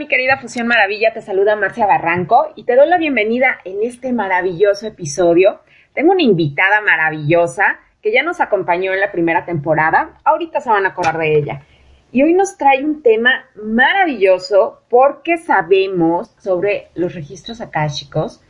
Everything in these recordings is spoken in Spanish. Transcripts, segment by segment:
mi querida Fusión Maravilla, te saluda Marcia Barranco y te doy la bienvenida en este maravilloso episodio. Tengo una invitada maravillosa que ya nos acompañó en la primera temporada, ahorita se van a acordar de ella. Y hoy nos trae un tema maravilloso porque sabemos sobre los registros akáshicos,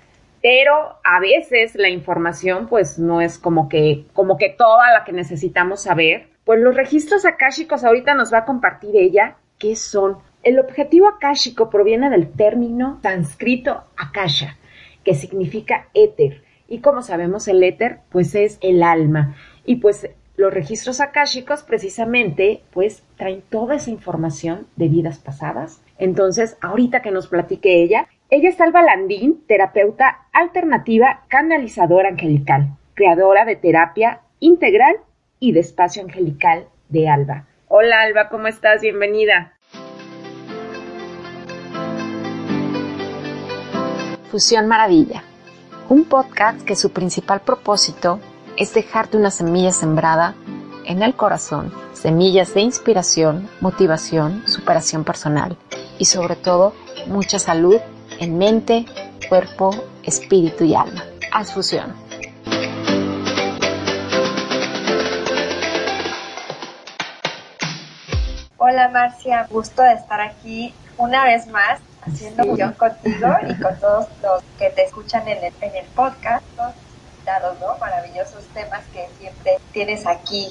pero a veces la información pues no es como que como que toda la que necesitamos saber. Pues los registros akáshicos ahorita nos va a compartir ella qué son. El objetivo akáshico proviene del término sánscrito akasha, que significa éter. Y como sabemos el éter pues es el alma. Y pues los registros akáshicos precisamente pues traen toda esa información de vidas pasadas. Entonces, ahorita que nos platique ella, ella es Alba Landín, terapeuta alternativa canalizadora angelical, creadora de terapia integral y de espacio angelical de Alba. Hola Alba, ¿cómo estás? Bienvenida. Fusión Maravilla, un podcast que su principal propósito es dejarte una semilla sembrada en el corazón, semillas de inspiración, motivación, superación personal y sobre todo mucha salud en mente, cuerpo, espíritu y alma. Haz fusión. Hola Marcia, gusto de estar aquí una vez más haciendo fusión contigo y con todos los que te escuchan en el, en el podcast ¿no? Maravillosos temas que siempre tienes aquí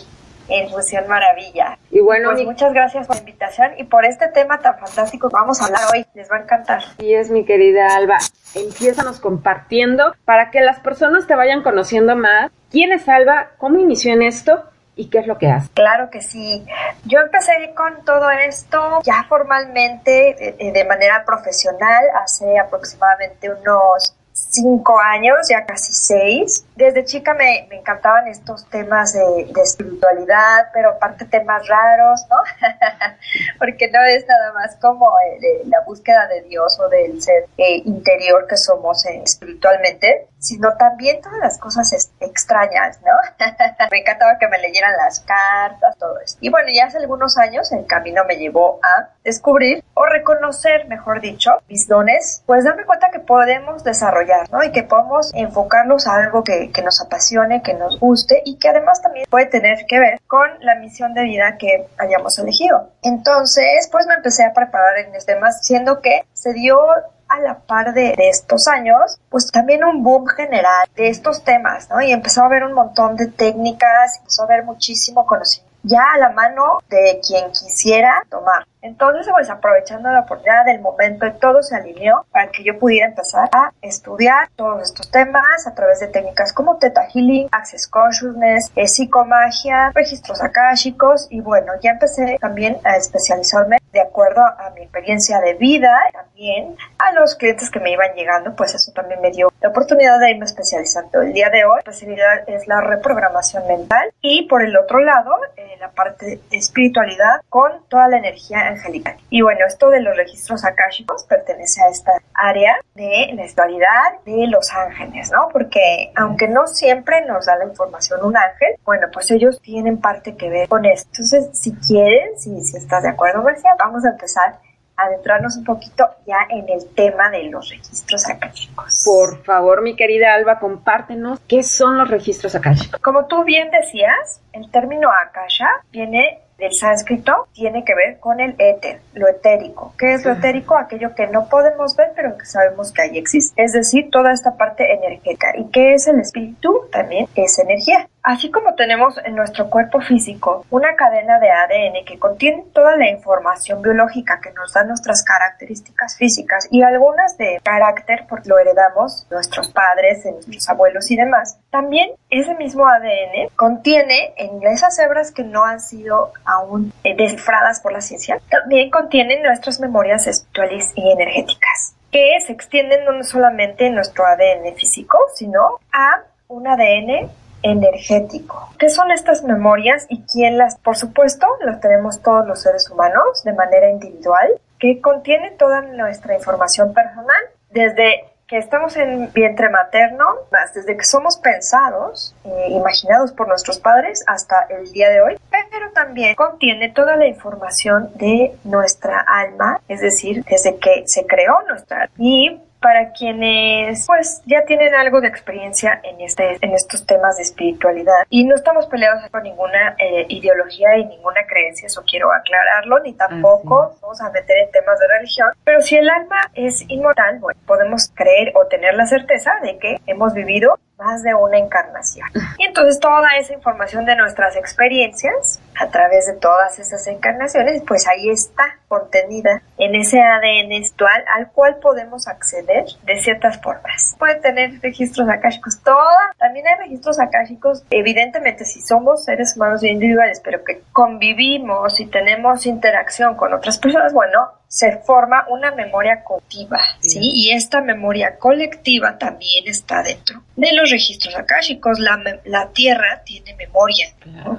en Fusión Maravilla. Y bueno, pues muchas gracias por la invitación y por este tema tan fantástico que vamos a hablar hoy. Les va a encantar. Y es mi querida Alba. Empiézanos compartiendo para que las personas te vayan conociendo más. ¿Quién es Alba? ¿Cómo inició en esto? ¿Y qué es lo que hace? Claro que sí. Yo empecé con todo esto ya formalmente, de, de manera profesional, hace aproximadamente unos cinco años, ya casi seis. Desde chica me, me encantaban estos temas de, de, espiritualidad, pero aparte temas raros, ¿no? Porque no es nada más como eh, la búsqueda de Dios o del ser eh, interior que somos eh, espiritualmente, sino también todas las cosas extrañas, ¿no? me encantaba que me leyeran las cartas, todo eso. Y bueno, ya hace algunos años el camino me llevó a descubrir o reconocer, mejor dicho, mis dones, pues darme cuenta que podemos desarrollar, ¿no? Y que podemos enfocarlos a algo que, que nos apasione, que nos guste y que además también puede tener que ver con la misión de vida que hayamos elegido. Entonces, pues me empecé a preparar en este tema, siendo que se dio a la par de, de, estos años, pues también un boom general de estos temas, ¿no? Y empezó a haber un montón de técnicas, empezó a haber muchísimo conocimiento ya a la mano de quien quisiera tomar. Entonces, pues aprovechando la oportunidad del momento, todo se alineó para que yo pudiera empezar a estudiar todos estos temas a través de técnicas como Theta Healing, Access Consciousness, eh, psicomagia, registros akáshicos y bueno, ya empecé también a especializarme de acuerdo a mi experiencia de vida, también a los clientes que me iban llegando, pues eso también me dio la oportunidad de irme especializando. El día de hoy, la especialidad es la reprogramación mental y por el otro lado, eh, la parte de espiritualidad con toda la energía angelical. Y bueno, esto de los registros akáshicos pertenece a esta área de la espiritualidad de los ángeles, ¿no? Porque aunque no siempre nos da la información un ángel, bueno, pues ellos tienen parte que ver con esto. Entonces, si quieren, si, si estás de acuerdo, Marcia, vamos a empezar a adentrarnos un poquito ya en el tema de los registros akáshicos. Por favor, mi querida Alba, compártenos qué son los registros akáshicos. Como tú bien decías, el término akasha viene del sánscrito tiene que ver con el éter, lo etérico. ¿Qué es lo etérico? Aquello que no podemos ver, pero que sabemos que ahí existe. Es decir, toda esta parte energética. ¿Y qué es el espíritu? También es energía. Así como tenemos en nuestro cuerpo físico una cadena de ADN que contiene toda la información biológica que nos da nuestras características físicas y algunas de carácter porque lo heredamos nuestros padres, nuestros abuelos y demás, también ese mismo ADN contiene en esas hebras que no han sido aún descifradas por la ciencia, también contienen nuestras memorias espirituales y energéticas que se extienden no solamente en nuestro ADN físico, sino a un ADN energético. ¿Qué son estas memorias y quién las, por supuesto, las tenemos todos los seres humanos de manera individual, que contiene toda nuestra información personal, desde que estamos en vientre materno, más desde que somos pensados, imaginados por nuestros padres hasta el día de hoy, pero también contiene toda la información de nuestra alma, es decir, desde que se creó nuestra alma. Y para quienes pues ya tienen algo de experiencia en este en estos temas de espiritualidad. Y no estamos peleados con ninguna eh, ideología y ninguna creencia eso quiero aclararlo ni tampoco vamos a meter en temas de religión. Pero si el alma es inmortal bueno, podemos creer o tener la certeza de que hemos vivido más de una encarnación. Y entonces toda esa información de nuestras experiencias a través de todas esas encarnaciones, pues ahí está contenida en ese ADN actual al cual podemos acceder de ciertas formas. Puede tener registros akáshicos, toda, también hay registros akáshicos, evidentemente si somos seres humanos individuales, pero que convivimos y tenemos interacción con otras personas, bueno, se forma una memoria colectiva, ¿sí? Y esta memoria colectiva también está dentro de los registros akáshicos. La, la Tierra tiene memoria,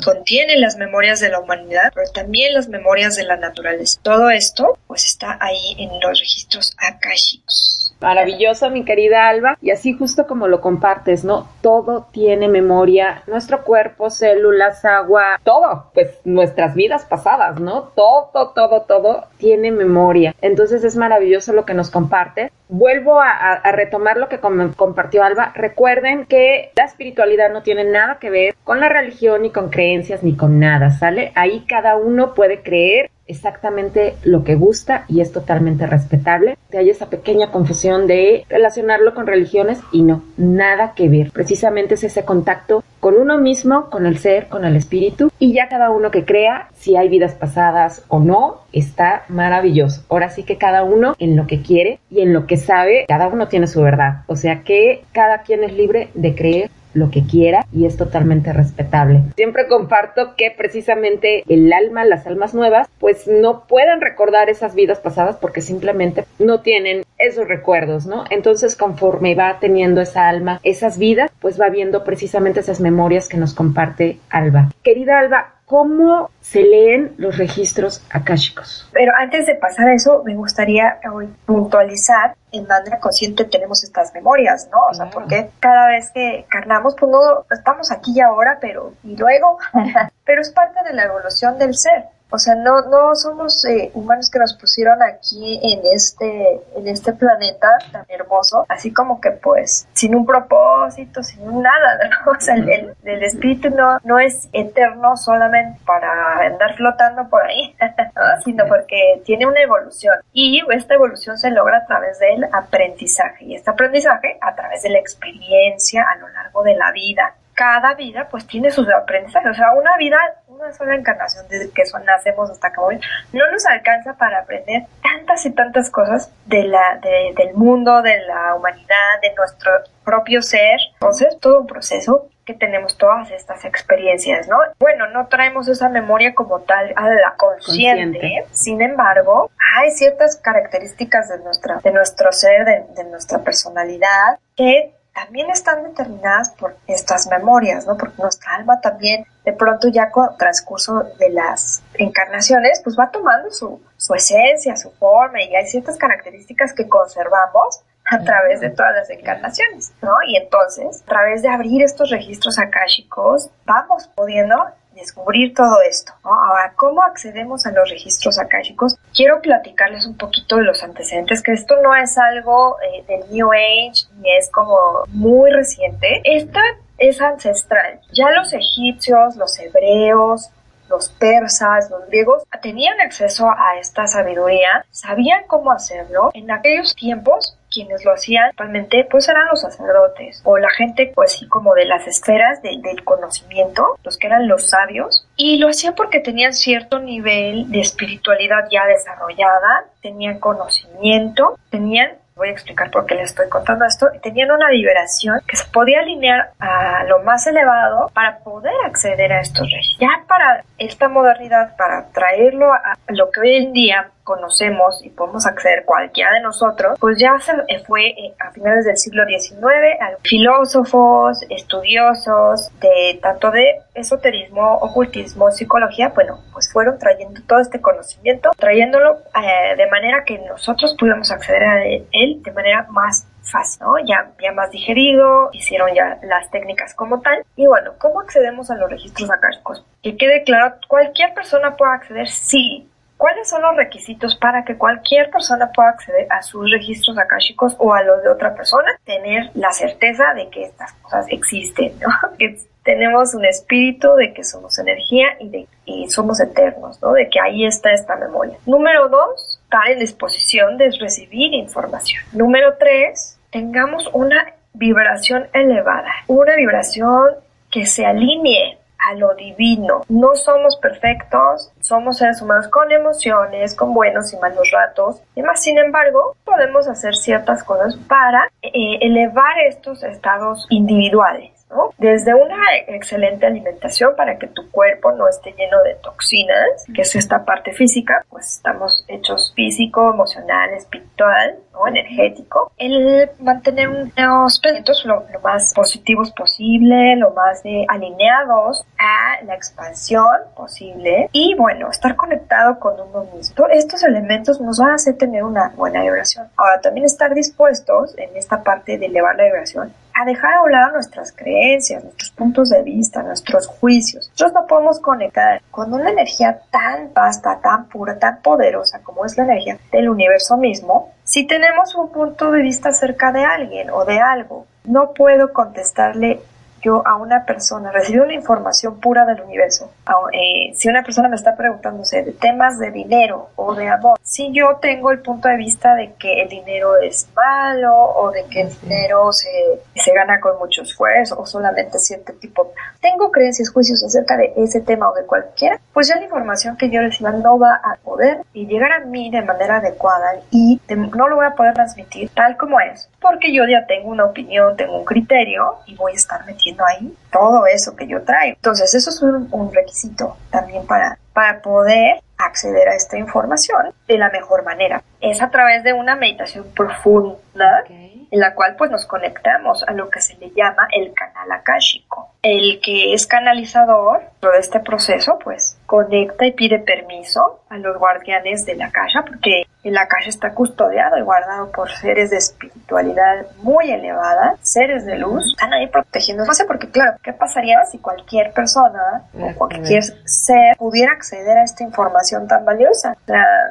contiene las memorias de la humanidad, pero también las memorias de la naturaleza. Todo esto, pues, está ahí en los registros akáshicos. Maravilloso, mi querida Alba. Y así justo como lo compartes, ¿no? Todo tiene memoria. Nuestro cuerpo, células, agua, todo. Pues nuestras vidas pasadas, ¿no? Todo, todo, todo tiene memoria. Entonces es maravilloso lo que nos comparte. Vuelvo a, retomar lo que compartió Alba. Recuerden que la espiritualidad no tiene nada que ver con la religión, ni con creencias, ni con nada, ¿sale? Ahí cada uno puede creer exactamente lo que gusta y es totalmente respetable. Hay esa pequeña confusión de relacionarlo con religiones y no, nada que ver. Precisamente es ese contacto con uno mismo, con el ser, con el espíritu y ya cada uno que crea si hay vidas pasadas o no, está maravilloso. Ahora sí que cada uno en lo que quiere y en lo que sabe, cada uno tiene su verdad. O sea que cada quien es libre de creer lo que quiera y es totalmente respetable. Siempre comparto que precisamente el alma, las almas nuevas, pues no pueden recordar esas vidas pasadas porque simplemente no tienen esos recuerdos, ¿no? Entonces conforme va teniendo esa alma, esas vidas, pues va viendo precisamente esas memorias que nos comparte Alba. Querida Alba, cómo se leen los registros akáshicos. Pero antes de pasar a eso, me gustaría hoy puntualizar en manera consciente tenemos estas memorias, ¿no? O sea, porque cada vez que carnamos, pues no estamos aquí y ahora, pero y luego, pero es parte de la evolución del ser. O sea, no, no somos eh, humanos que nos pusieron aquí en este, en este planeta tan hermoso, así como que pues sin un propósito, sin un nada, ¿no? O sea, el, el espíritu no, no es eterno solamente para andar flotando por ahí, ¿no? sino porque tiene una evolución. Y esta evolución se logra a través del aprendizaje. Y este aprendizaje a través de la experiencia a lo largo de la vida cada vida pues tiene sus aprendizajes. O sea, una vida, una sola encarnación desde que son, nacemos hasta que no nos alcanza para aprender tantas y tantas cosas de la, del mundo, de la humanidad, de nuestro propio ser. Entonces, todo un proceso que tenemos todas estas experiencias, ¿no? Bueno, no traemos esa memoria como tal a la consciente, sin embargo, hay ciertas características de, nuestra, de nuestro ser, de, de nuestra personalidad, que también están determinadas por estas memorias, ¿no? Porque nuestra alma también, de pronto ya con el transcurso de las encarnaciones, pues va tomando su, su esencia, su forma, y hay ciertas características que conservamos a través de todas las encarnaciones, ¿no? Y entonces, a través de abrir estos registros akáshicos, vamos pudiendo descubrir todo esto. Ahora, ¿cómo accedemos a los registros akáshicos? Quiero platicarles un poquito de los antecedentes, que esto no es algo eh, del New Age, ni es como muy reciente. Esta es ancestral. Ya los egipcios, los hebreos, los persas, los griegos, tenían acceso a esta sabiduría, sabían cómo hacerlo. En aquellos tiempos quienes lo hacían actualmente pues eran los sacerdotes o la gente pues sí como de las esferas del conocimiento, los que eran los sabios y lo hacían porque tenían cierto nivel de espiritualidad ya desarrollada, tenían conocimiento, tenían voy a explicar por qué les estoy contando esto, tenían una liberación que se podía alinear a lo más elevado para poder acceder a estos reyes. Ya para esta modernidad, para traerlo a lo que hoy en día conocemos y podemos acceder cualquiera de nosotros, pues ya se fue eh, a finales del siglo XIX a filósofos, estudiosos de tanto de esoterismo, ocultismo, psicología, bueno, pues fueron trayendo todo este conocimiento, trayéndolo eh, de manera que nosotros pudiéramos acceder a él de manera más fácil, ¿no? Ya, ya más digerido, hicieron ya las técnicas como tal. Y bueno, ¿cómo accedemos a los registros akáshicos? Que quede claro, cualquier persona puede acceder, sí. ¿Cuáles son los requisitos para que cualquier persona pueda acceder a sus registros akáshicos o a los de otra persona? Tener la certeza de que estas cosas existen, ¿no? tenemos un espíritu de que somos energía y de y somos eternos, ¿no? De que ahí está esta memoria. Número dos, estar en disposición de recibir información. Número tres, tengamos una vibración elevada, una vibración que se alinee a lo divino. No somos perfectos, somos seres humanos con emociones, con buenos y malos ratos. Y más, sin embargo, podemos hacer ciertas cosas para eh, elevar estos estados individuales. Desde una excelente alimentación para que tu cuerpo no esté lleno de toxinas, que es esta parte física, pues estamos hechos físico, emocional, espiritual, ¿no? energético. El mantener unos pensamientos lo, más positivos posible, lo más alineados a la expansión posible y bueno, estar conectado con uno mismo. Estos elementos nos van a hacer tener una buena vibración. Ahora, también estar dispuestos en esta parte de elevar la vibración a dejar a un lado nuestras creencias, nuestros puntos de vista, nuestros juicios. Nosotros no podemos conectar con una energía tan vasta, tan pura, tan poderosa como es la energía del universo mismo si tenemos un punto de vista acerca de alguien o de algo. No puedo contestarle yo a una persona, recibir una información pura del universo, eh, si una persona me está preguntándose de temas de dinero o de amor, si yo tengo el punto de vista de que el dinero es malo o de que el dinero se, se gana con mucho esfuerzo o solamente cierto tipo, tengo creencias, juicios acerca de ese tema o de cualquiera, pues ya la información que yo reciba no va a poder llegar a mí de manera adecuada y no lo voy a poder transmitir tal como es, porque yo ya tengo una opinión, tengo un criterio y voy a estar metiendo ahí todo eso que yo traigo. Entonces, eso es un, requisito también para, para poder acceder a esta información de la mejor manera. Es a través de una meditación profunda en la cual pues nos conectamos a lo que se le llama el canal akáshico. El que es canalizador de este proceso pues conecta y pide permiso a los guardianes de la casa porque la casa está custodiado y guardado por seres de espiritualidad muy elevada, seres de luz, están ahí protegiendo. No sé porque claro, ¿qué pasaría si cualquier persona o cualquier ser pudiera acceder a esta información tan valiosa?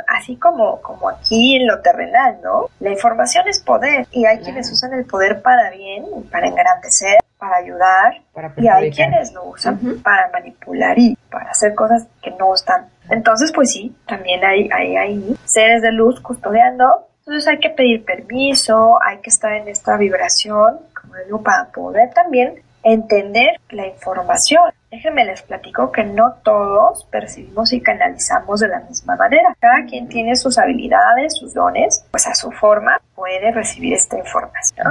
así como, como aquí en lo terrenal, ¿no? La información es poder y hay quienes usan el poder para bien, para engrandecer, para ayudar y hay quienes lo usan para manipular y para hacer cosas que no están. Entonces, pues sí, también hay, hay, hay seres de luz custodiando. Entonces hay que pedir permiso, hay que estar en esta vibración, como digo, para poder también entender la información. Déjenme les platico que no todos percibimos y canalizamos de la misma manera. Cada quien tiene sus habilidades, sus dones, pues a su forma puede recibir esta información.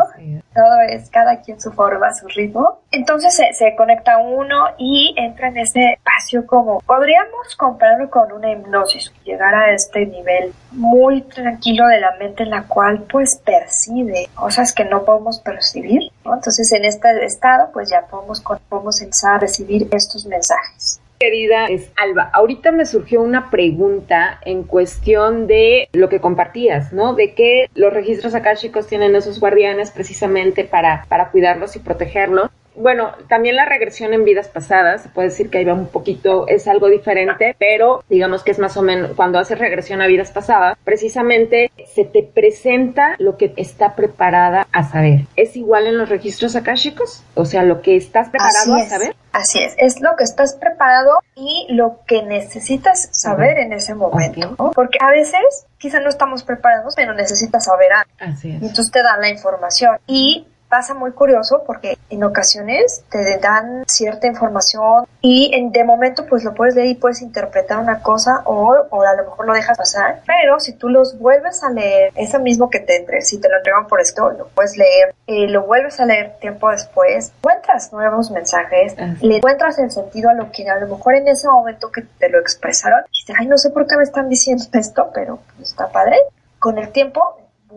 Todo es cada quien su forma, su ritmo. Entonces se, se, conecta uno y entra en ese espacio como podríamos compararlo con una hipnosis, llegar a este nivel muy tranquilo de la mente en la cual pues percibe cosas que no podemos percibir. Entonces en este estado pues ya podemos, podemos empezar a recibir estos mensajes querida es Alba, ahorita me surgió una pregunta en cuestión de lo que compartías, ¿no? De que los registros akáshicos tienen esos guardianes precisamente para, para cuidarlos y protegerlos bueno, también la regresión en vidas pasadas, se puede decir que ahí va un poquito, es algo diferente, pero digamos que es más o menos cuando haces regresión a vidas pasadas, precisamente se te presenta lo que está preparada a saber. ¿Es igual en los registros akáshicos? O sea, lo que estás preparado a saber. Así es, es lo que estás preparado y lo que necesitas saber en ese momento, Porque a veces quizá no estamos preparados, pero necesitas saber algo. Así es. Y entonces te dan la información y pasa muy curioso porque en ocasiones te dan cierta información y en, de momento pues lo puedes leer y puedes interpretar una cosa o, o a lo mejor lo dejas pasar, pero si tú los vuelves a leer, eso mismo que te entre, si te lo entregan por esto, lo puedes leer, eh, lo vuelves a leer tiempo después, encuentras nuevos mensajes, le encuentras el sentido a lo que a lo mejor en ese momento que te lo expresaron, dices, ay, no sé por qué me están diciendo esto, pero pues, está padre. Con el tiempo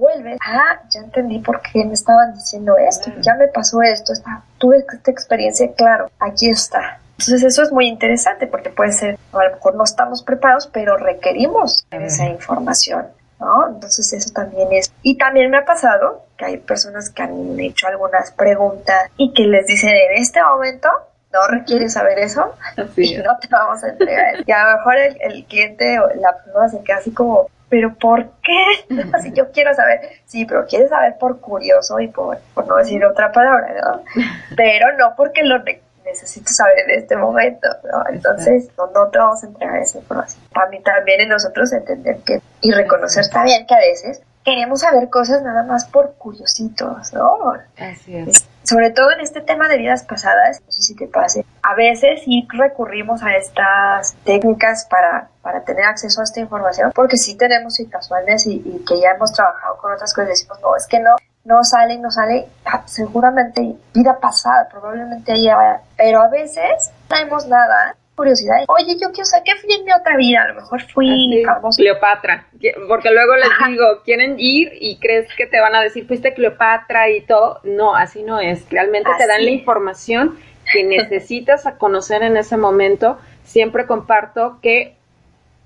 vuelves, ah, ya entendí por qué me estaban diciendo esto, ya me pasó esto, tuve esta experiencia, claro, aquí está. Entonces eso es muy interesante porque puede ser, a lo mejor no estamos preparados, pero requerimos esa información. ¿no? Entonces eso también es. Y también me ha pasado que hay personas que han hecho algunas preguntas y que les dicen en este momento no requieres saber eso y no te vamos a entregar. Y a lo mejor el, cliente o la persona se queda así como, pero ¿por qué? Así yo quiero saber, sí, pero quieres saber por curioso y por, por no decir otra palabra, ¿no? Pero no porque lo necesito saber en este momento, ¿no? Entonces no, no te vamos a entregar esa información. También, también en nosotros entender que y reconocer también que a veces queremos saber cosas nada más por curiositos, ¿no? Así es. Sobre todo en este tema de vidas pasadas, no sé si te pase, a veces sí recurrimos a estas técnicas para, para tener acceso a esta información, porque sí tenemos situaciones y, que ya hemos trabajado con otras cosas, decimos, no, es que no, no sale, no sale, ah, seguramente vida pasada, probablemente ahí pero a veces no tenemos nada curiosidad. Oye, yo quiero saber qué fui en mi otra vida. A lo mejor fui Cleopatra. Porque luego les digo, quieren ir y crees que te van a decir, fuiste Cleopatra y todo. No, así no es. Realmente te dan la información que necesitas a conocer en ese momento. Siempre comparto que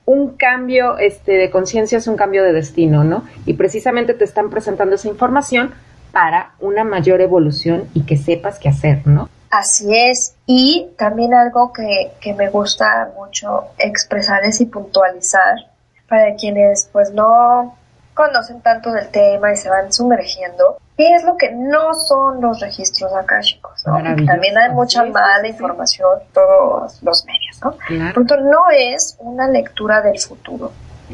un cambio este, de conciencia es un cambio de destino, ¿no? Y precisamente te están presentando esa información para una mayor evolución y que sepas qué hacer, ¿no? Así es. Y también algo que, que me gusta mucho expresar es y puntualizar para quienes pues no conocen tanto del tema y se van sumergiendo, qué es lo que no son los registros akáshicos, ¿no? También hay mucha mala información en todos los medios, ¿no? Claro. no es una lectura del futuro.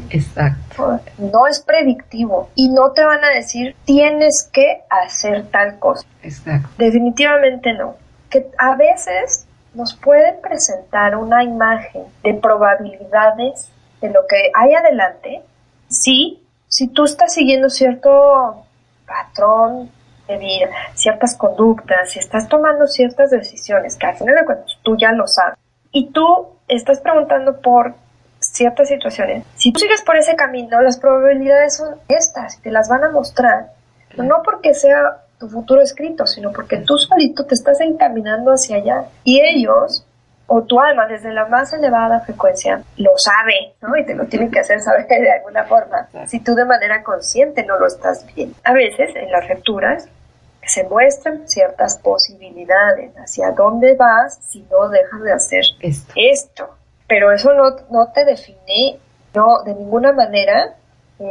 Exacto. No es predictivo y no te van a decir tienes que hacer tal cosa. Exacto. Definitivamente no que a veces nos pueden presentar una imagen de probabilidades de lo que hay adelante, sí, si tú estás siguiendo cierto patrón de vida, ciertas conductas, si estás tomando ciertas decisiones, que al final de cuentas tú ya lo sabes, y tú estás preguntando por ciertas situaciones, si tú sigues por ese camino, las probabilidades son estas, te las van a mostrar, no porque sea tu futuro escrito, sino porque tú solito te estás encaminando hacia allá. Y ellos, o tu alma desde la más elevada frecuencia, lo sabe, ¿no? Y te lo tienen que hacer saber de alguna forma, si tú de manera consciente no lo estás viendo. A veces en las lecturas se muestran ciertas posibilidades hacia dónde vas si no dejas de hacer esto. Pero eso no, no te define, no, de ninguna manera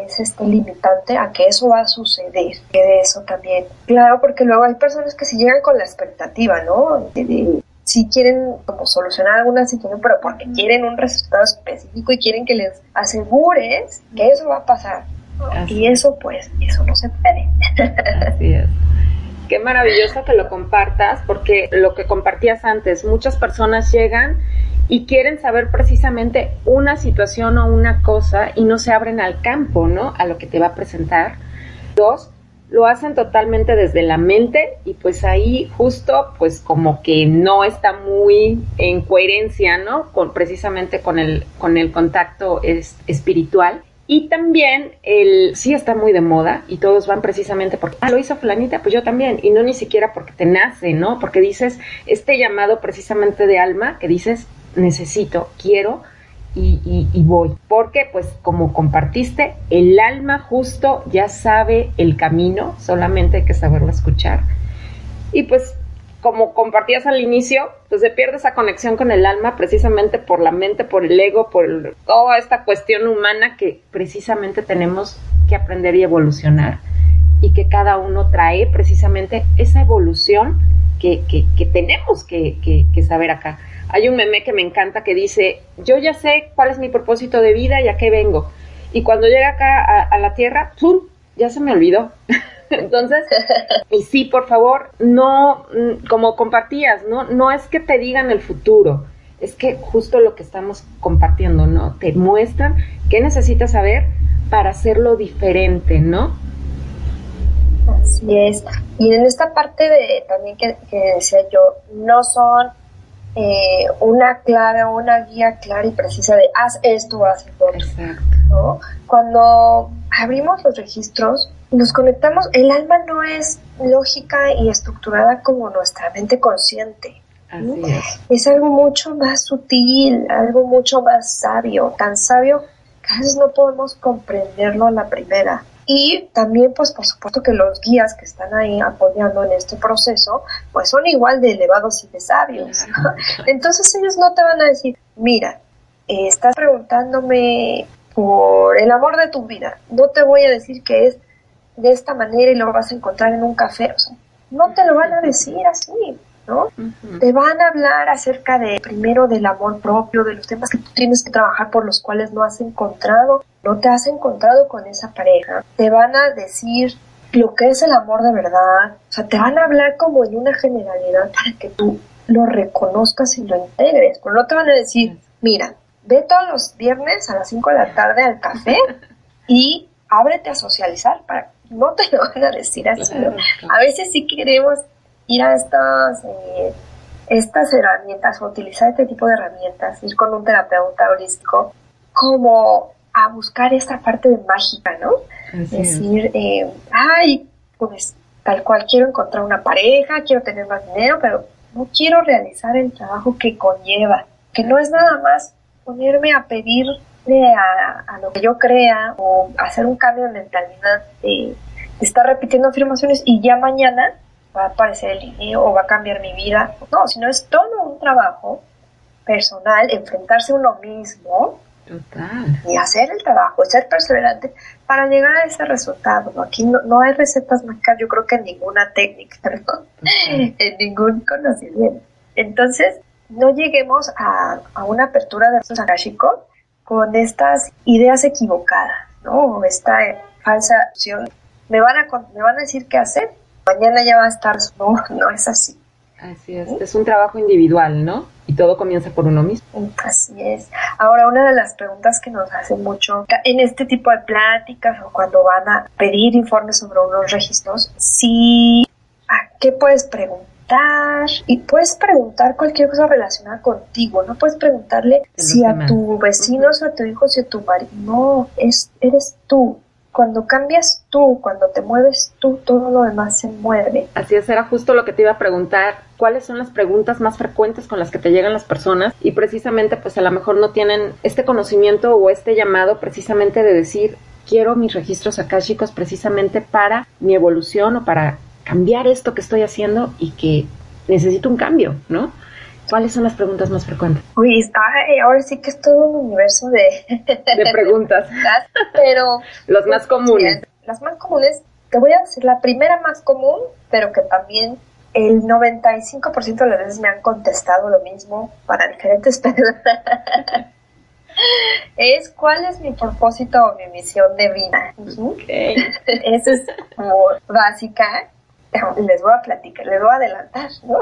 es este limitante a que eso va a suceder, que de eso también. Claro, porque luego hay personas que si llegan con la expectativa, ¿no? si quieren como solucionar alguna situación, pero porque quieren un resultado específico y quieren que les asegures que eso va a pasar. Y eso pues, eso no se puede. Así es. Qué maravilloso que lo compartas, porque lo que compartías antes, muchas personas llegan y quieren saber precisamente una situación o una cosa y no se abren al campo, ¿no? A lo que te va a presentar. Dos, lo hacen totalmente desde la mente y pues ahí justo pues como que no está muy en coherencia, ¿no? Con, precisamente con el, con el contacto espiritual. Y también el sí está muy de moda y todos van precisamente porque, ah, lo hizo Flanita, pues yo también. Y no ni siquiera porque te nace, ¿no? Porque dices este llamado precisamente de alma que dices, necesito, quiero y, voy. Porque pues como compartiste, el alma justo ya sabe el camino, solamente hay que saberlo escuchar. Y pues como compartías al inicio, pues se pierde esa conexión con el alma precisamente por la mente, por el ego, por toda esta cuestión humana que precisamente tenemos que aprender y evolucionar y que cada uno trae precisamente esa evolución que, que, tenemos que saber acá. Hay un meme que me encanta que dice, yo ya sé cuál es mi propósito de vida y a qué vengo. Y cuando llega acá a, la Tierra, ¡pum! ya se me olvidó. Entonces, y sí, por favor, no, mm, como compartías, ¿no? No es que te digan el futuro, es que justo lo que estamos compartiendo, ¿no? Te muestran qué necesitas saber para hacerlo diferente, ¿no? Así es. Y en esta parte de también que, que decía yo, no son eh, una clave o una guía clara y precisa de haz esto, haz esto. Exacto. Cuando abrimos los registros, nos conectamos, el alma no es lógica y estructurada como nuestra mente consciente. es. es algo mucho más sutil, algo mucho más sabio, tan sabio que a veces no podemos comprenderlo a la primera. Y también, pues por supuesto que los guías que están ahí apoyando en este proceso, pues son igual de elevados y de sabios. Entonces ellos no te van a decir, mira, eh, estás preguntándome por el amor de tu vida. No te voy a decir que es de esta manera y lo vas a encontrar en un café. O sea, no te lo van a decir así, ¿no? Te van a hablar acerca de, primero, del amor propio, de los temas que tú tienes que trabajar por los cuales no has encontrado, no te has encontrado con esa pareja. Te van a decir lo que es el amor de verdad. O sea, te van a hablar como en una generalidad para que tú lo reconozcas y lo integres. Pero no te van a decir, mira, ve todos los viernes a las 5 de la tarde al café y ábrete a socializar para no te lo van a decir así. A veces sí queremos ir a estas, eh, estas herramientas o utilizar este tipo de herramientas, ir con un terapeuta holístico, como a buscar esta parte de mágica, ¿no? Es decir, eh, ay, pues tal cual quiero encontrar una pareja, quiero tener más dinero, pero no quiero realizar el trabajo que conlleva, que no es nada más ponerme a pedirle a, lo que yo crea o hacer un cambio de mentalidad de, estar repitiendo afirmaciones y ya mañana va a aparecer el dinero o va a cambiar mi vida. No, sino es todo un trabajo personal, enfrentarse a uno mismo y hacer el trabajo, ser perseverante para llegar a ese resultado. Aquí no, hay recetas mágicas, yo creo que en ninguna técnica, en ningún conocimiento. Entonces, no lleguemos a, una apertura de Sakashiko con estas ideas equivocadas, ¿no? Esta falsa opción. Me van a, me van a decir qué hacer, mañana ya va a estar, no, no es así. Así es, es un trabajo individual, ¿no? Y todo comienza por uno mismo. Así es. Ahora, una de las preguntas que nos hacen mucho en este tipo de pláticas o cuando van a pedir informes sobre unos registros, si, ¿a qué puedes preguntar? y puedes preguntar cualquier cosa relacionada contigo, no puedes preguntarle si a tu vecino, o a tu hijo, si a tu marido, no, es, eres tú. Cuando cambias tú, cuando te mueves tú, todo lo demás se mueve. Así es, era justo lo que te iba a preguntar. ¿Cuáles son las preguntas más frecuentes con las que te llegan las personas? Y precisamente, pues a lo mejor no tienen este conocimiento o este llamado precisamente de decir, quiero mis registros chicos precisamente para mi evolución o para cambiar esto que estoy haciendo y que necesito un cambio, ¿no? ¿Cuáles son las preguntas más frecuentes? Uy, ahora sí que es todo un universo de, de preguntas. pero... Los más comunes. Las más comunes, te voy a decir la primera más común, pero que también el 95% de las veces me han contestado lo mismo para diferentes personas. es cuál es mi propósito o mi misión de vida. Okay. Esa es como básica les voy a platicar, les voy a adelantar, ¿no?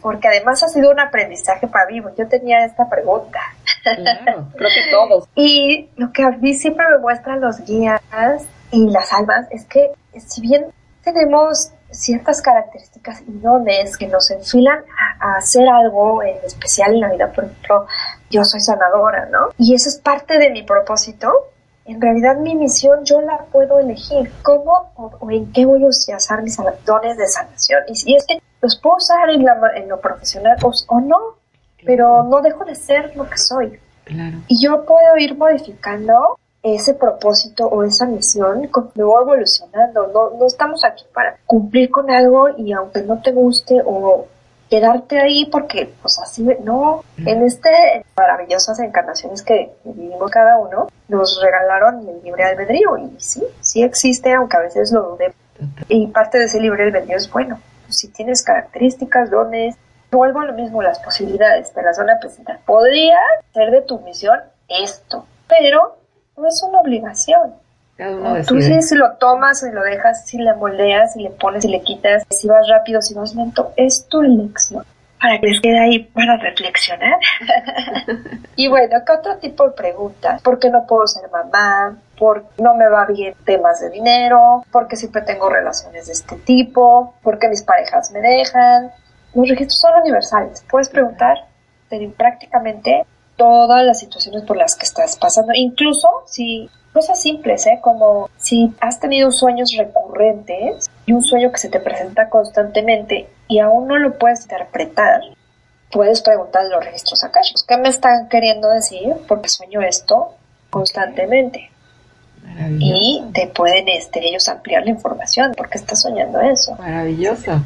Porque además ha sido un aprendizaje para mí, yo tenía esta pregunta. Claro, creo que todos. Y lo que a mí siempre me muestran los guías y las almas es que si bien tenemos ciertas características y dones que nos enfilan a, hacer algo en especial en la vida, por ejemplo, yo soy sanadora, ¿no? Y eso es parte de mi propósito, en realidad mi misión yo la puedo elegir. ¿Cómo o, en qué voy a usar mis dones de sanación? Y si es que los puedo usar en, lo profesional o, no, pero no dejo de ser lo que soy. Y yo puedo ir modificando ese propósito o esa misión me voy evolucionando. No, no estamos aquí para cumplir con algo y aunque no te guste o quedarte ahí porque pues así no. En este maravillosas encarnaciones que vivimos cada uno nos regalaron el libre albedrío y sí sí existe aunque a veces lo dudemos. Y parte de ese libre albedrío es bueno si tienes características dones vuelvo a lo mismo las posibilidades te las van a presentar podría ser de tu misión esto pero no es una obligación Tú sí, si lo tomas, si lo dejas, si le moldeas, si le pones, si le quitas, si vas rápido, si vas lento, es tu elección. Para que les quede ahí para reflexionar. y bueno, ¿qué otro tipo de preguntas? ¿Por qué no puedo ser mamá? ¿Por no me va bien temas de dinero? ¿Por qué siempre tengo relaciones de este tipo? ¿Por qué mis parejas me dejan? Los registros son universales. Puedes preguntar prácticamente todas las situaciones por las que estás pasando, incluso si Cosas simples, ¿eh? Como si has tenido sueños recurrentes y un sueño que se te presenta constantemente y aún no lo puedes interpretar, puedes preguntar los registros akashicos, ¿qué me están queriendo decir? Porque sueño esto constantemente. Y te pueden este, ellos ampliar la información, porque estás soñando eso. Maravilloso.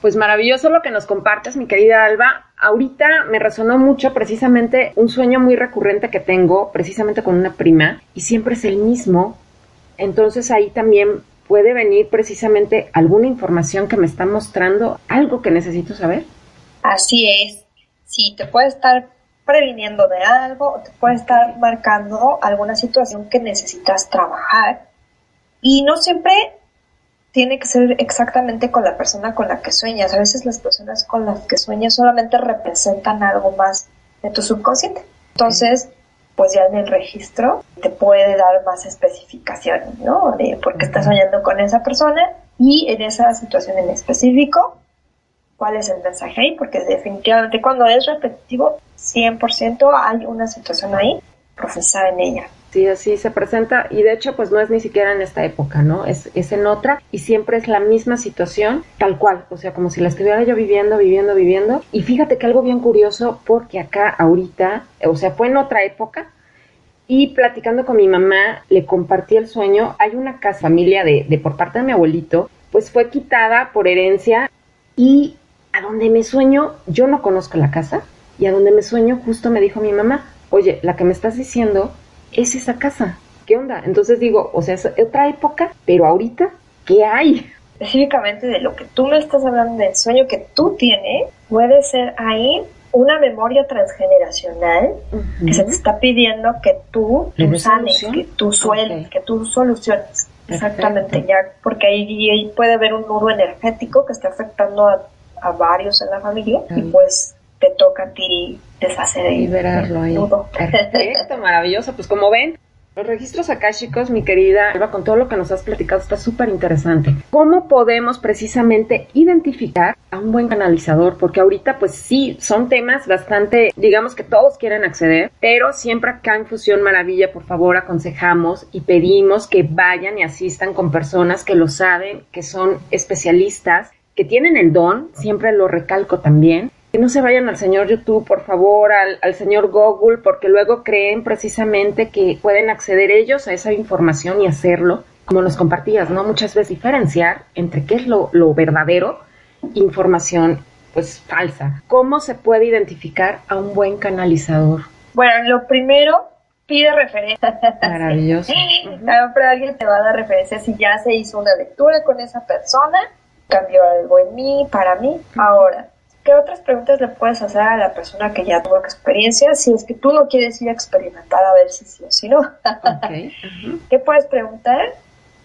Pues maravilloso lo que nos compartes, mi querida Alba. Ahorita me resonó mucho precisamente un sueño muy recurrente que tengo, precisamente con una prima, y siempre es el mismo. Entonces ahí también puede venir precisamente alguna información que me está mostrando algo que necesito saber. Así es. Sí, te puede estar previniendo de algo o te puede estar marcando alguna situación que necesitas trabajar. Y no siempre tiene que ser exactamente con la persona con la que sueñas. A veces las personas con las que sueñas solamente representan algo más de tu subconsciente. Entonces, pues ya en el registro te puede dar más especificaciones, ¿no? De por qué estás soñando con esa persona y en esa situación en específico, cuál es el mensaje ahí, porque definitivamente cuando es repetitivo, 100% hay una situación ahí profesada en ella. Sí, así se presenta y de hecho pues no es ni siquiera en esta época, ¿no? Es, es en otra y siempre es la misma situación tal cual, o sea, como si la estuviera yo viviendo, viviendo, viviendo. Y fíjate que algo bien curioso porque acá ahorita, o sea, fue en otra época y platicando con mi mamá le compartí el sueño, hay una casa familia de, de por parte de mi abuelito, pues fue quitada por herencia y a donde me sueño, yo no conozco la casa y a donde me sueño justo me dijo mi mamá, oye, la que me estás diciendo es esa casa. ¿Qué onda? Entonces digo, o sea, es otra época, pero ahorita, ¿qué hay? Específicamente de lo que tú me estás hablando del sueño que tú tienes, puede ser ahí una memoria transgeneracional que se te está pidiendo que tú, tú sanes, que tú sueltes, que tú soluciones. Exactamente, ya, porque ahí, puede haber un nudo energético que está afectando a, varios en la familia y pues te toca a ti deshacer liberarlo ahí. Perfecto, maravilloso. Pues como ven, los registros akáshicos, mi querida Alba, con todo lo que nos has platicado, está súper interesante. ¿Cómo podemos precisamente identificar a un buen canalizador? Porque ahorita, pues sí, son temas bastante, digamos que todos quieren acceder, pero siempre acá en Fusión Maravilla, por favor, aconsejamos y pedimos que vayan y asistan con personas que lo saben, que son especialistas, que tienen el don, siempre lo recalco también, que no se vayan al señor YouTube, por favor, al, al, señor Google, porque luego creen precisamente que pueden acceder ellos a esa información y hacerlo, como nos compartías, ¿no? Muchas veces diferenciar entre qué es lo, lo verdadero, información pues falsa. ¿Cómo se puede identificar a un buen canalizador? Bueno, lo primero, pide referencia. Maravilloso. Siempre alguien te va a dar referencia si ya se hizo una lectura con esa persona, cambió algo en mí, para mí. Ahora, ¿Qué otras preguntas le puedes hacer a la persona que ya tuvo experiencia si es que tú no quieres ir a experimentar a ver si sí o si no? ¿Qué puedes preguntar?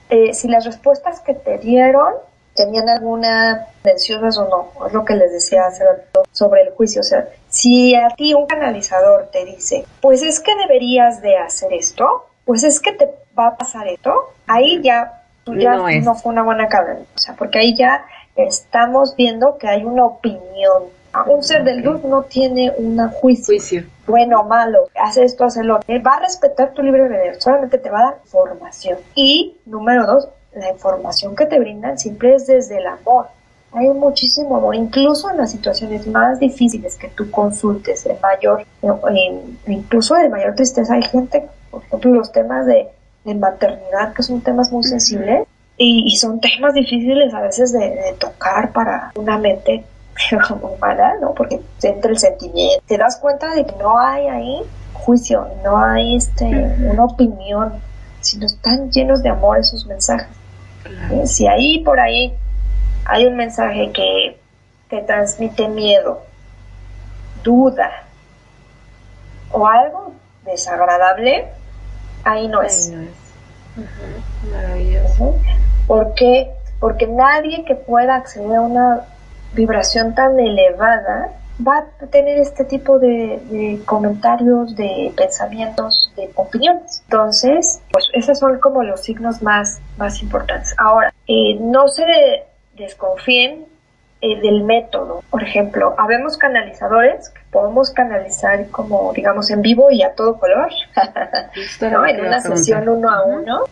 Eh, si las respuestas que te dieron tenían alguna tendenciosas o no, es lo que les decía hace rato sobre el juicio, o sea, si a ti un canalizador te dice, pues es que deberías de hacer esto, pues es que te va a pasar esto, ahí ya, ya no, no fue una buena cabra, o sea, porque ahí ya estamos viendo que hay una opinión. Un ser de luz no tiene un juicio, bueno o malo, hace esto, hace lo otro. Va a respetar tu libre albedrío, solamente te va a dar información. Y, número dos, la información que te brindan siempre es desde el amor. Hay muchísimo amor, incluso en las situaciones más difíciles que tú consultes, de mayor, incluso de mayor tristeza. Hay gente, por ejemplo, los temas de, de maternidad, que son temas muy sensibles, y, son temas difíciles a veces de, tocar para una mente humana, ¿no? Porque entra el sentimiento. Te das cuenta de que no hay ahí juicio, no hay este, una opinión, sino están llenos de amor esos mensajes. Si ahí por ahí hay un mensaje que te transmite miedo, duda o algo desagradable, ahí no es. Ahí no es. Maravilloso. ¿Por qué? Porque nadie que pueda acceder a una vibración tan elevada va a tener este tipo de, comentarios, de pensamientos, de opiniones. Entonces, pues esos son como los signos más, más importantes. Ahora, eh, no se desconfíen eh, del método. Por ejemplo, habemos canalizadores que podemos canalizar como, digamos, en vivo y a todo color, En una sesión uno a uno,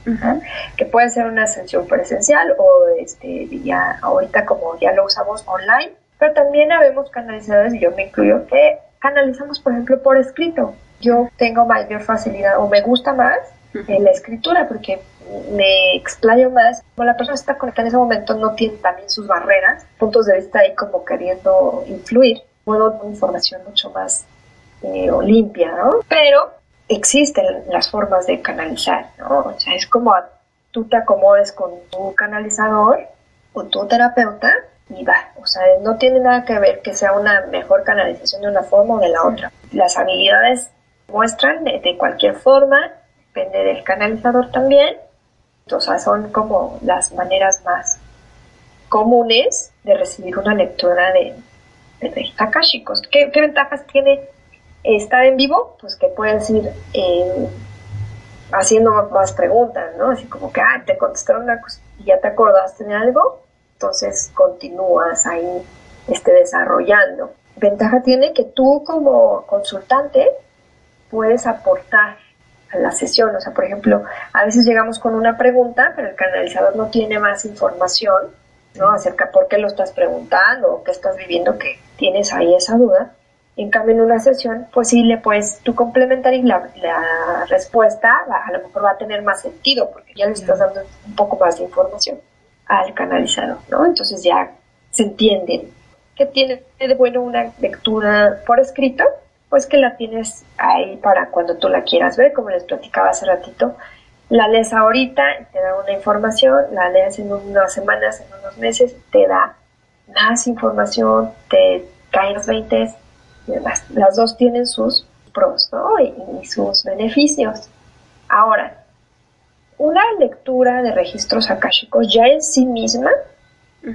que puede ser una sesión presencial o este, ya ahorita como ya lo usamos online, Pero también habemos canalizadores, y yo me incluyo, que canalizamos, por ejemplo, por escrito. Yo tengo mayor facilidad o me gusta más la escritura porque me explayo más. Como la persona está conectada en ese momento, no tiene también sus barreras, puntos de vista ahí como queriendo influir. Puedo dar información mucho más eh, limpia, ¿no? Pero existen las formas de canalizar, ¿no? O sea, es como tú te acomodes con tu canalizador o tu terapeuta y va. O sea, no tiene nada que ver que sea una mejor canalización de una forma o de la otra. Las habilidades muestran de, cualquier forma, depende del canalizador también. O sea, son como las maneras más comunes de recibir una lectura de, de. ¿Qué, ¿Qué ventajas tiene estar en vivo? Pues que puedes ir eh, haciendo más preguntas, ¿no? Así como que, ah, te contestaron una cosa y ya te acordaste de algo, entonces continúas ahí este, desarrollando. Ventaja tiene que tú como consultante puedes aportar a la sesión. O sea, por ejemplo, a veces llegamos con una pregunta, pero el canalizador no tiene más información, ¿no? Acerca por qué lo estás preguntando o qué estás viviendo que tienes ahí esa duda. En cambio, en una sesión, pues sí le puedes tú complementar y la, respuesta a lo mejor va a tener más sentido porque ya le estás dando un poco más de información al canalizador, ¿no? Entonces ya se entienden. ¿Qué tiene de bueno una lectura por escrito? Pues que la tienes ahí para cuando tú la quieras ver, como les platicaba hace ratito. La lees ahorita y te da una información, la lees en unas semanas, en unos meses, te da más información, te caen los 20 las, las dos tienen sus pros y, sus beneficios. Ahora, una lectura de registros akáshicos ya en sí misma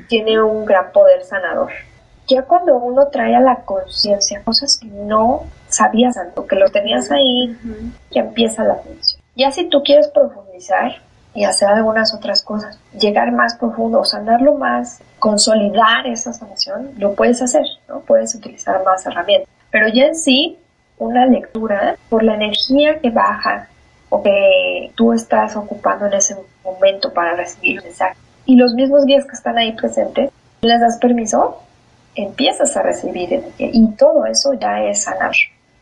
tiene un gran poder sanador. Ya cuando uno trae a la conciencia cosas que no sabías tanto, que lo tenías ahí, ya empieza la función. Ya si tú quieres profundizar y hacer algunas otras cosas, llegar más profundo, sanarlo más, consolidar esa sanación, lo puedes hacer, ¿no? Puedes utilizar más herramientas. Pero ya en sí, una lectura, por la energía que baja o que tú estás ocupando en ese momento para recibir el mensaje, y los mismos guías que están ahí presentes, les das permiso, empiezas a recibir y todo eso ya es sanar.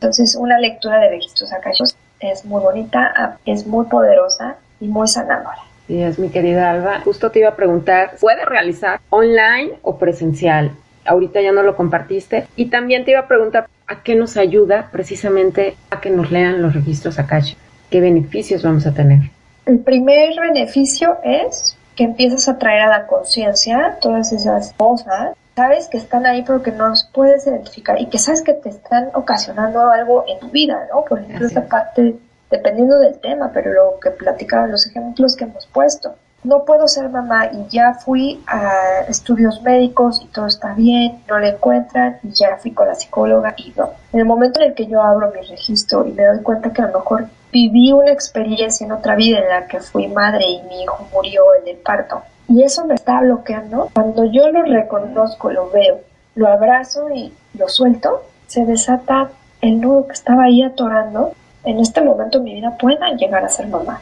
Entonces, una lectura de registros akashicos es muy bonita, es muy poderosa y muy sanadora. Sí, es mi querida Alba. Justo te iba a preguntar, ¿puede realizar online o presencial? Ahorita ya no lo compartiste. Y también te iba a preguntar, ¿a qué nos ayuda precisamente a que nos lean los registros Akashi? ¿Qué beneficios vamos a tener? El primer beneficio es que empiezas a traer a la conciencia todas esas cosas sabes que están ahí pero que no los puedes identificar y que sabes que te están ocasionando algo en tu vida, ¿no? Por ejemplo, esa parte dependiendo del tema, pero lo que platicaban los ejemplos que hemos puesto. No puedo ser mamá y ya fui a estudios médicos y todo está bien, no le encuentran y ya fui con la psicóloga y no. En el momento en el que yo abro mi registro y me doy cuenta que a lo mejor viví una experiencia en otra vida en la que fui madre y mi hijo murió en el parto y eso me está bloqueando, cuando yo lo reconozco, lo veo, lo abrazo y lo suelto, se desata el nudo que estaba ahí atorando en este momento en mi vida pueda llegar a ser mamá.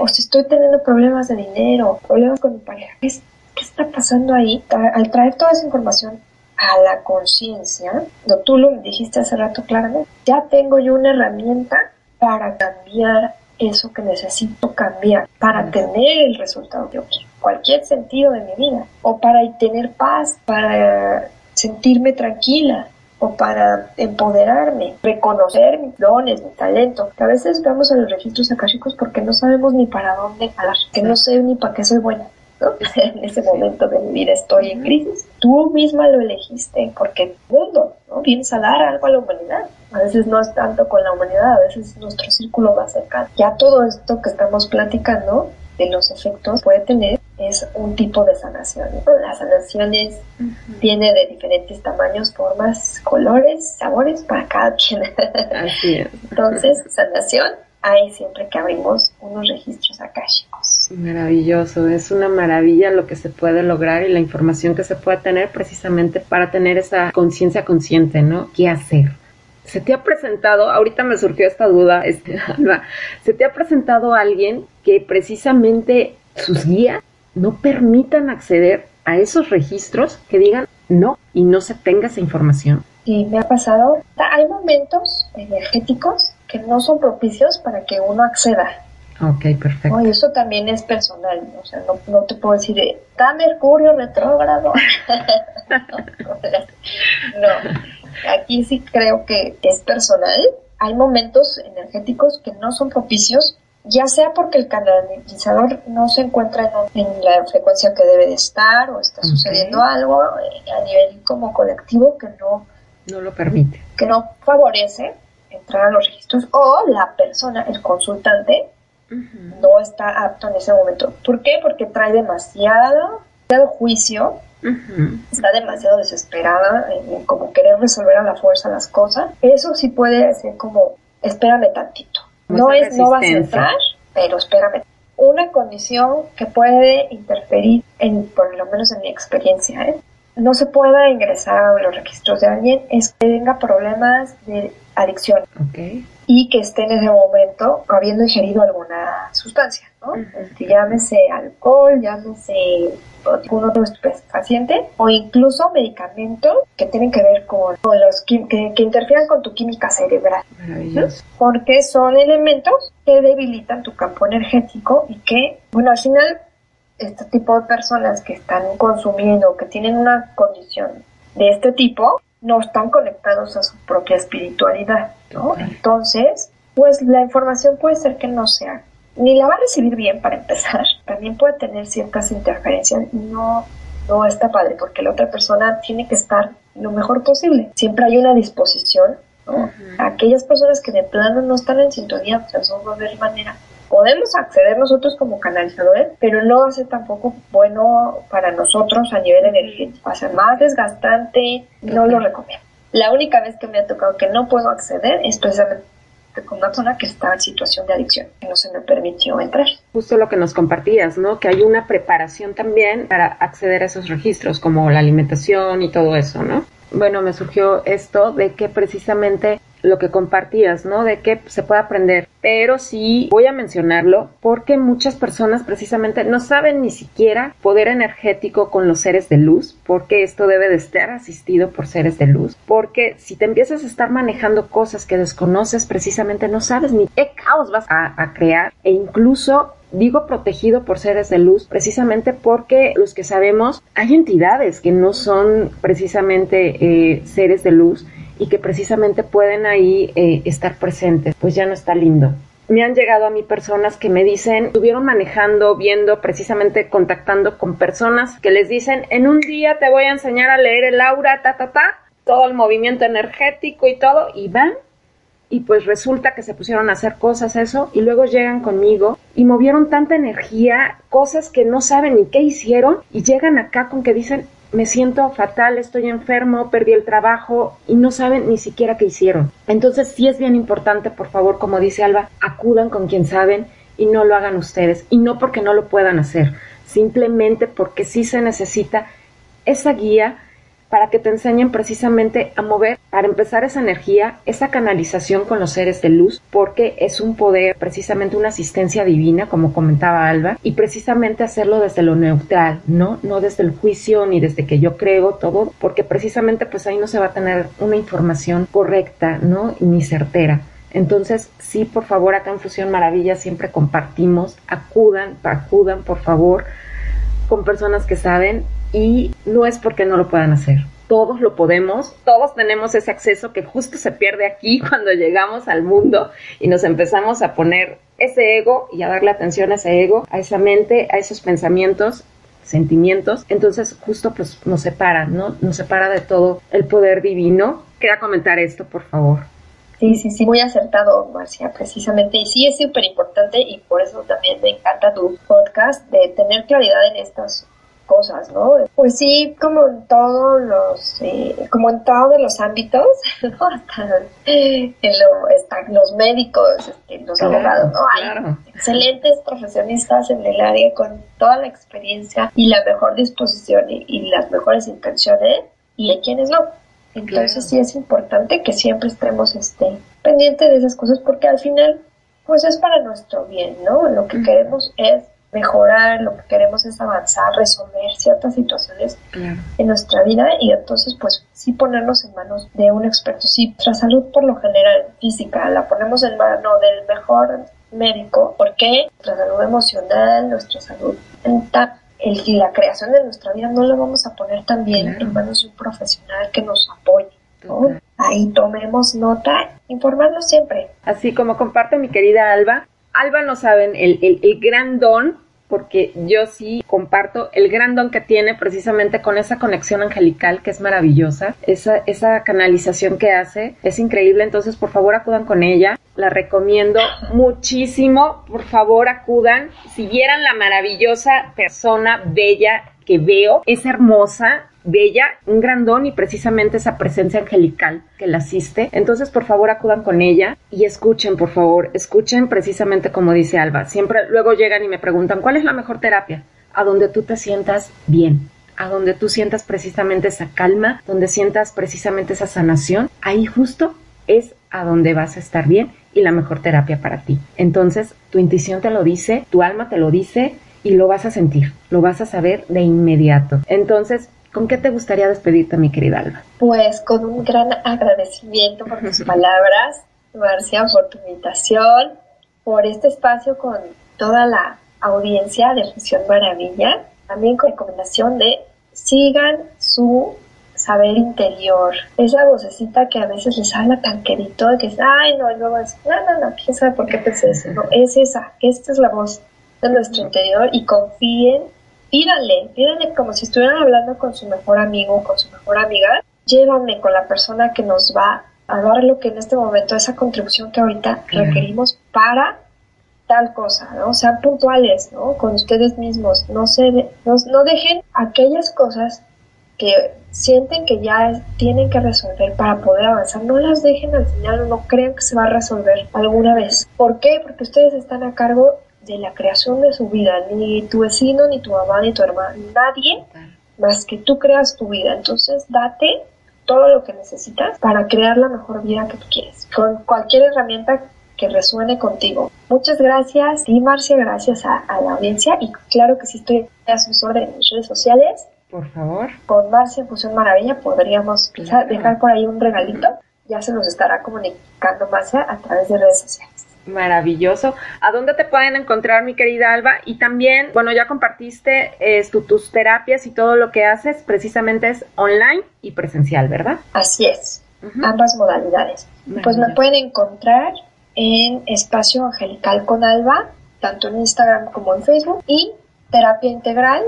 O si estoy teniendo problemas de dinero, problemas con mi pareja, ¿qué, está pasando ahí? Al traer toda esa información a la conciencia, tú lo dijiste hace rato claramente, ya tengo yo una herramienta para cambiar eso que necesito cambiar, para tener el resultado que yo quiero, cualquier sentido de mi vida, o para tener paz, para sentirme tranquila, o para empoderarme, reconocer mis dones, mi talento. A veces vamos a los registros akashicos porque no sabemos ni para dónde jalar, que no sé ni para qué soy buena. en ese momento de mi vida estoy en crisis. Tú misma lo elegiste porque el mundo ¿no? vienes a dar algo a la humanidad. A veces no es tanto con la humanidad, a veces es nuestro círculo más cercano. Ya todo esto que estamos platicando de los efectos puede tener es un tipo de sanación. Las sanaciones vienen de diferentes tamaños, formas, colores, sabores para cada quien. Así es. Entonces, sanación hay siempre que abrimos unos registros akáshicos. Maravilloso, es una maravilla lo que se puede lograr y la información que se puede tener precisamente para tener esa conciencia consciente, ¿no? ¿Qué hacer? Se te ha presentado, ahorita me surgió esta duda, este, se te ha presentado alguien que precisamente sus guías no permitan acceder a esos registros que digan, no y no se tenga esa información. Sí, me ha pasado. Hay momentos energéticos que no son propicios para que uno acceda. Ok, perfecto. y eso también es personal, o sea, no, no te puedo decir, está Mercurio retrógrado. no, aquí sí creo que es personal. Hay momentos energéticos que no son propicios ya sea porque el canalizador no se encuentra en, la frecuencia que debe de estar o está sucediendo algo eh, a nivel como colectivo que no, no lo permite, que no favorece entrar a los registros o la persona, el consultante, no está apto en ese momento. ¿Por qué? Porque trae demasiado, demasiado juicio, está demasiado desesperada en, como querer resolver a la fuerza las cosas. Eso sí puede ser como, espérame tantito no es, no vas a entrar, pero espérame. Una condición que puede interferir, en, por lo menos en mi experiencia, ¿eh? no se pueda ingresar a los registros de alguien es que tenga problemas de adicción y que esté en ese momento habiendo ingerido alguna sustancia, ¿no? Llámese alcohol, llámese algún otro paciente o incluso medicamentos que tienen que ver con, los que, que, interfieran con tu química cerebral. Porque son elementos que debilitan tu campo energético y que, bueno, al final este tipo de personas que están consumiendo, que tienen una condición de este tipo, no están conectados a su propia espiritualidad, ¿no? Entonces, pues la información puede ser que no sea, ni la va a recibir bien para empezar, también puede tener ciertas interferencias no, no está padre, porque la otra persona tiene que estar lo mejor posible. Siempre hay una disposición, ¿no? Aquellas personas que de plano no están en sintonía, pues no va a haber manera podemos acceder nosotros como canalizadores, pero no va a ser tampoco bueno para nosotros a nivel energético. Va a ser más desgastante, no lo recomiendo. La única vez que me ha tocado que no puedo acceder es precisamente con una persona que estaba en situación de adicción, que no se me permitió entrar. Justo lo que nos compartías, ¿no? Que hay una preparación también para acceder a esos registros, como la alimentación y todo eso, ¿no? Bueno, me surgió esto de que precisamente lo que compartías, ¿no? De que se puede aprender. Pero sí voy a mencionarlo porque muchas personas precisamente no saben ni siquiera poder energético con los seres de luz, porque esto debe de estar asistido por seres de luz. Porque si te empiezas a estar manejando cosas que desconoces, precisamente no sabes ni qué caos vas a, crear e incluso Digo protegido por seres de luz precisamente porque los que sabemos hay entidades que no son precisamente eh, seres de luz y que precisamente pueden ahí eh, estar presentes, pues ya no está lindo. Me han llegado a mí personas que me dicen, estuvieron manejando, viendo, precisamente contactando con personas que les dicen, en un día te voy a enseñar a leer el aura, ta, ta, ta, todo el movimiento energético y todo, y van y pues resulta que se pusieron a hacer cosas eso y luego llegan conmigo y movieron tanta energía, cosas que no saben ni qué hicieron y llegan acá con que dicen me siento fatal, estoy enfermo, perdí el trabajo y no saben ni siquiera qué hicieron. Entonces sí es bien importante, por favor, como dice Alba, acudan con quien saben y no lo hagan ustedes. Y no porque no lo puedan hacer, simplemente porque sí se necesita esa guía para que te enseñen precisamente a mover, para empezar esa energía, esa canalización con los seres de luz, porque es un poder, precisamente una asistencia divina, como comentaba Alba, y precisamente hacerlo desde lo neutral, ¿no? No desde el juicio ni desde que yo creo todo, porque precisamente pues ahí no se va a tener una información correcta, ¿no? Ni certera. Entonces, sí, por favor, acá en Fusión Maravilla siempre compartimos, acudan, acudan, por favor, con personas que saben y no es porque no lo puedan hacer. Todos lo podemos, todos tenemos ese acceso que justo se pierde aquí cuando llegamos al mundo y nos empezamos a poner ese ego y a darle atención a ese ego, a esa mente, a esos pensamientos sentimientos, entonces justo pues nos separa, ¿no? Nos separa de todo el poder divino. Quería comentar esto, por favor. Sí, sí, sí, muy acertado, Marcia, precisamente. Y sí es súper importante y por eso también me encanta tu podcast de tener claridad en estas cosas, ¿no? Pues sí, como en todos los, eh, como en todos los ámbitos, ¿no? Hasta en lo, están los médicos, este, los abogados, ¿no? Hay excelentes profesionistas en el área con toda la experiencia y la mejor disposición y, las mejores intenciones, y hay quienes no. Entonces sí es importante que siempre estemos este, pendientes de esas cosas porque al final pues es para nuestro bien, ¿no? Lo que queremos es mejorar, lo que queremos es avanzar, resolver ciertas situaciones en nuestra vida y entonces pues sí ponernos en manos de un experto. Si nuestra salud por lo general física la ponemos en mano del mejor médico, porque nuestra salud emocional, nuestra salud mental, el, la creación de nuestra vida no la vamos a poner también en manos de un profesional que nos apoye. Ahí tomemos nota, informarnos siempre. Así como comparte mi querida Alba, Alba no saben el, el, el gran don porque yo sí comparto el gran don que tiene precisamente con esa conexión angelical que es maravillosa, esa, esa canalización que hace es increíble, entonces por favor acudan con ella, la recomiendo muchísimo, por favor acudan, si vieran la maravillosa persona bella que veo, es hermosa, bella, un gran don y precisamente esa presencia angelical que la asiste. Entonces, por favor, acudan con ella y escuchen, por favor, escuchen precisamente como dice Alba. Siempre luego llegan y me preguntan, ¿cuál es la mejor terapia? A donde tú te sientas bien, a donde tú sientas precisamente esa calma, donde sientas precisamente esa sanación, ahí justo es a donde vas a estar bien y la mejor terapia para ti. Entonces, tu intuición te lo dice, tu alma te lo dice y lo vas a sentir, lo vas a saber de inmediato. Entonces, ¿Con qué te gustaría despedirte, mi querida Alba? Pues con un gran agradecimiento por tus palabras, Marcia, por tu invitación, por este espacio con toda la audiencia de Fusión Maravilla. También con recomendación de sigan su saber interior. Esa vocecita que a veces les habla tan querido que es, ay, no, y luego es, no, no, no, quién sabe por qué pensé eso. No, es esa, esta es la voz de nuestro interior y confíen pídanle, pídanle como si estuvieran hablando con su mejor amigo, con su mejor amiga. Llévame con la persona que nos va a dar lo que en este momento, esa contribución que ahorita requerimos para tal cosa, ¿no? Sean puntuales, ¿no? Con ustedes mismos. No, se, no, no dejen aquellas cosas que sienten que ya tienen que resolver para poder avanzar, no las dejen al final, no crean que se va a resolver alguna vez. ¿Por qué? Porque ustedes están a cargo de la creación de su vida, ni tu vecino, ni tu mamá, ni tu hermana, nadie más que tú creas tu vida. Entonces, date todo lo que necesitas para crear la mejor vida que tú quieres, con cualquier herramienta que resuene contigo. Muchas gracias, y Marcia, gracias a, la audiencia y claro que si estoy a sus órdenes en mis redes sociales. Por favor. Con Marcia Fusión Maravilla podríamos dejar por ahí un regalito. Ya se nos estará comunicando Marcia a través de redes sociales. Maravilloso. ¿A dónde te pueden encontrar, mi querida Alba? Y también, bueno, ya compartiste eh, tus terapias y todo lo que haces, precisamente es online y presencial, ¿verdad? Así es, ambas modalidades. Pues me pueden encontrar en Espacio Angelical con Alba, tanto en Instagram como en Facebook, y Terapia Integral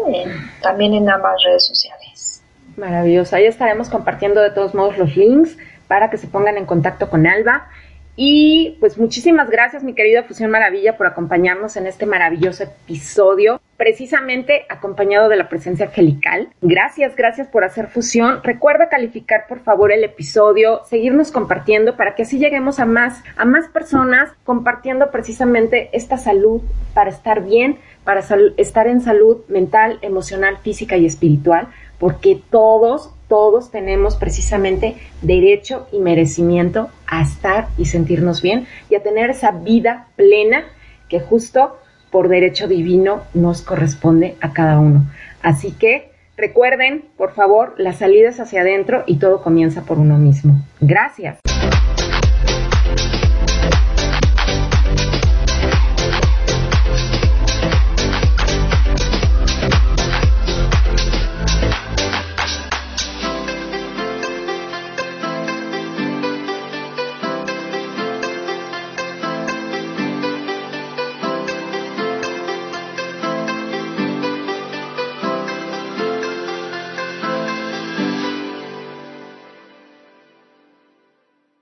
también en ambas redes sociales. Maravilloso. Ahí estaremos compartiendo de todos modos los links para que se pongan en contacto con Alba. Y pues muchísimas gracias, mi querida Fusión Maravilla, por acompañarnos en este maravilloso episodio, precisamente acompañado de la presencia angelical. Gracias, gracias por hacer fusión. Recuerda calificar por favor el episodio, seguirnos compartiendo para que así lleguemos a más, a más personas compartiendo precisamente esta salud para estar bien, para estar en salud mental, emocional, física y espiritual, porque todos todos tenemos precisamente derecho y merecimiento a estar y sentirnos bien y a tener esa vida plena que justo por derecho divino nos corresponde a cada uno. Así que recuerden, por favor, las salidas hacia adentro y todo comienza por uno mismo. Gracias.